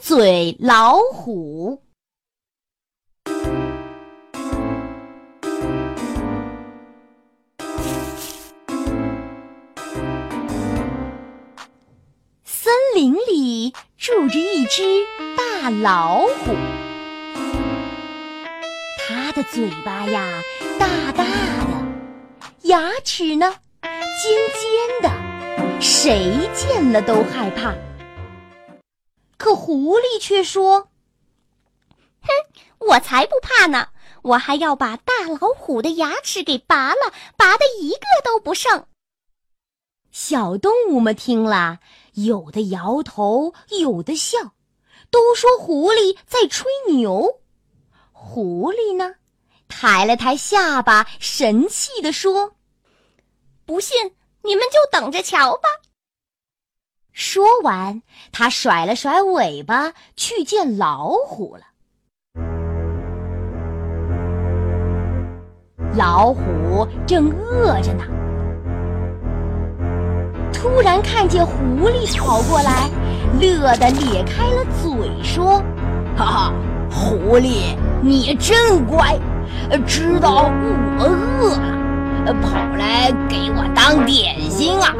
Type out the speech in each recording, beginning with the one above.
嘴老虎。森林里住着一只大老虎，它的嘴巴呀大大的，牙齿呢尖尖的，谁见了都害怕。可狐狸却说：“哼，我才不怕呢！我还要把大老虎的牙齿给拔了，拔的一个都不剩。”小动物们听了，有的摇头，有的笑，都说狐狸在吹牛。狐狸呢，抬了抬下巴，神气地说：“不信，你们就等着瞧吧。”说完，他甩了甩尾巴，去见老虎了。老虎正饿着呢。突然看见狐狸跑过来，乐得咧开了嘴，说：“哈哈，狐狸，你真乖，知道我饿了，跑来给我当点心啊！”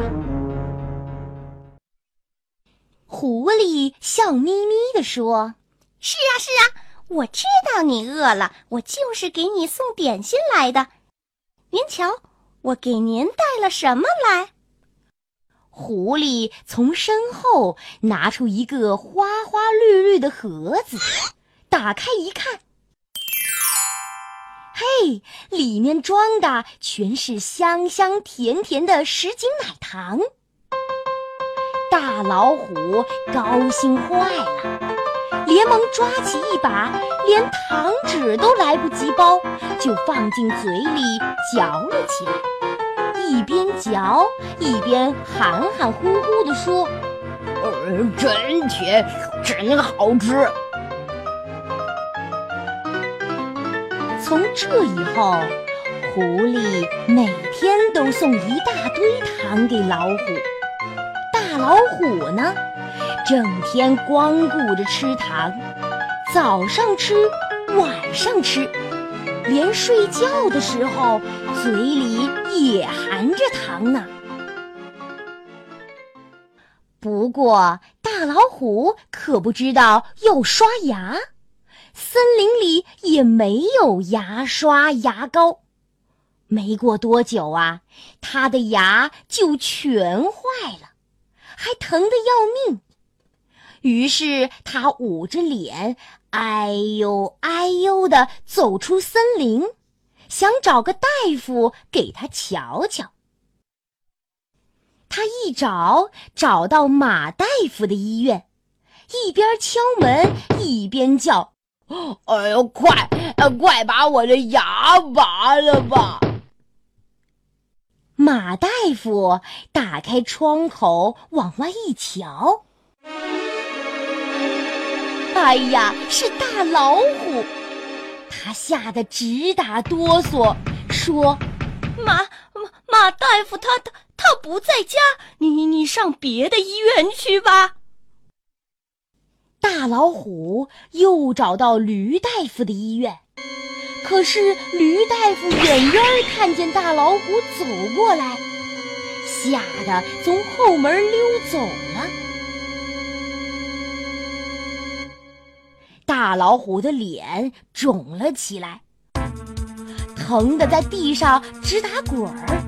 狐狸笑眯眯地说：“是啊，是啊，我知道你饿了，我就是给你送点心来的。您瞧，我给您带了什么来？”狐狸从身后拿出一个花花绿绿的盒子，打开一看，嘿，里面装的全是香香甜甜的什锦奶糖。大老虎高兴坏了，连忙抓起一把，连糖纸都来不及包，就放进嘴里嚼了起来。一边嚼一边含含糊糊地说：“呃，真甜，真好吃。”从这以后，狐狸每天都送一大堆糖给老虎。老虎呢，整天光顾着吃糖，早上吃，晚上吃。连睡觉的时候，嘴里也含着糖呢。不过，大老虎可不知道要刷牙，森林里也没有牙刷、牙膏。没过多久啊，他的牙就全坏了，还疼得要命。于是他捂着脸。哎呦哎呦的走出森林，想找个大夫给他瞧瞧。他一找找到马大夫的医院，一边敲门一边叫：“哎呦，快，快把我的牙拔了吧！”马大夫打开窗口往外一瞧。哎呀，是大老虎！他吓得直打哆嗦，说：“马马马大夫，他他他不在家，你你上别的医院去吧。”大老虎又找到驴大夫的医院，可是驴大夫远远看见大老虎走过来，吓得从后门溜走了。大老虎的脸肿了起来，疼得在地上直打滚儿，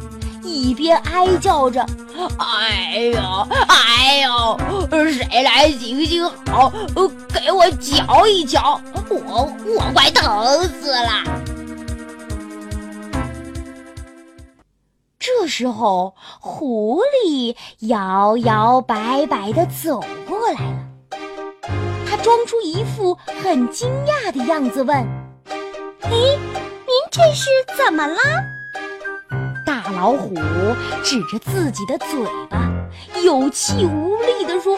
一边哀叫着：“哎呦，哎呦，谁来行行好，给我瞧一瞧，我我快疼死了！”这时候，狐狸摇摇摆摆的走过来了。装出一副很惊讶的样子，问：“哎，您这是怎么了？”老虎指着自己的嘴巴，有气无力地说：“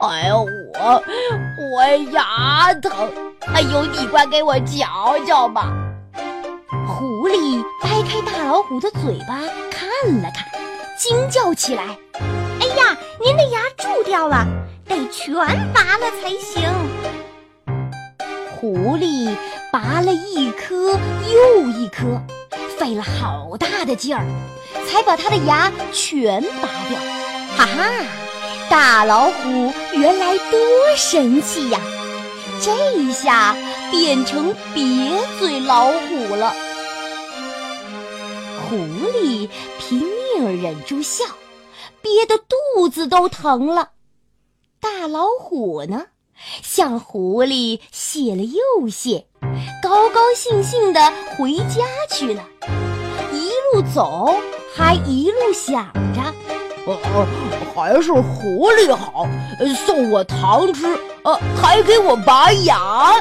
哎呦，我我牙疼！哎呦，你快给我瞧瞧吧！”狐狸掰开大老虎的嘴巴看了看，惊叫起来：“哎呀，您的牙蛀掉了！”得全拔了才行。狐狸拔了一颗又一颗，费了好大的劲儿，才把它的牙全拔掉。哈哈，大老虎原来多神气呀！这一下变成瘪嘴老虎了。狐狸拼命忍住笑，憋得肚子都疼了。大老虎呢，向狐狸谢了又谢，高高兴兴地回家去了。一路走，还一路想着：“呃，还是狐狸好，送我糖吃，呃，还给我拔牙。”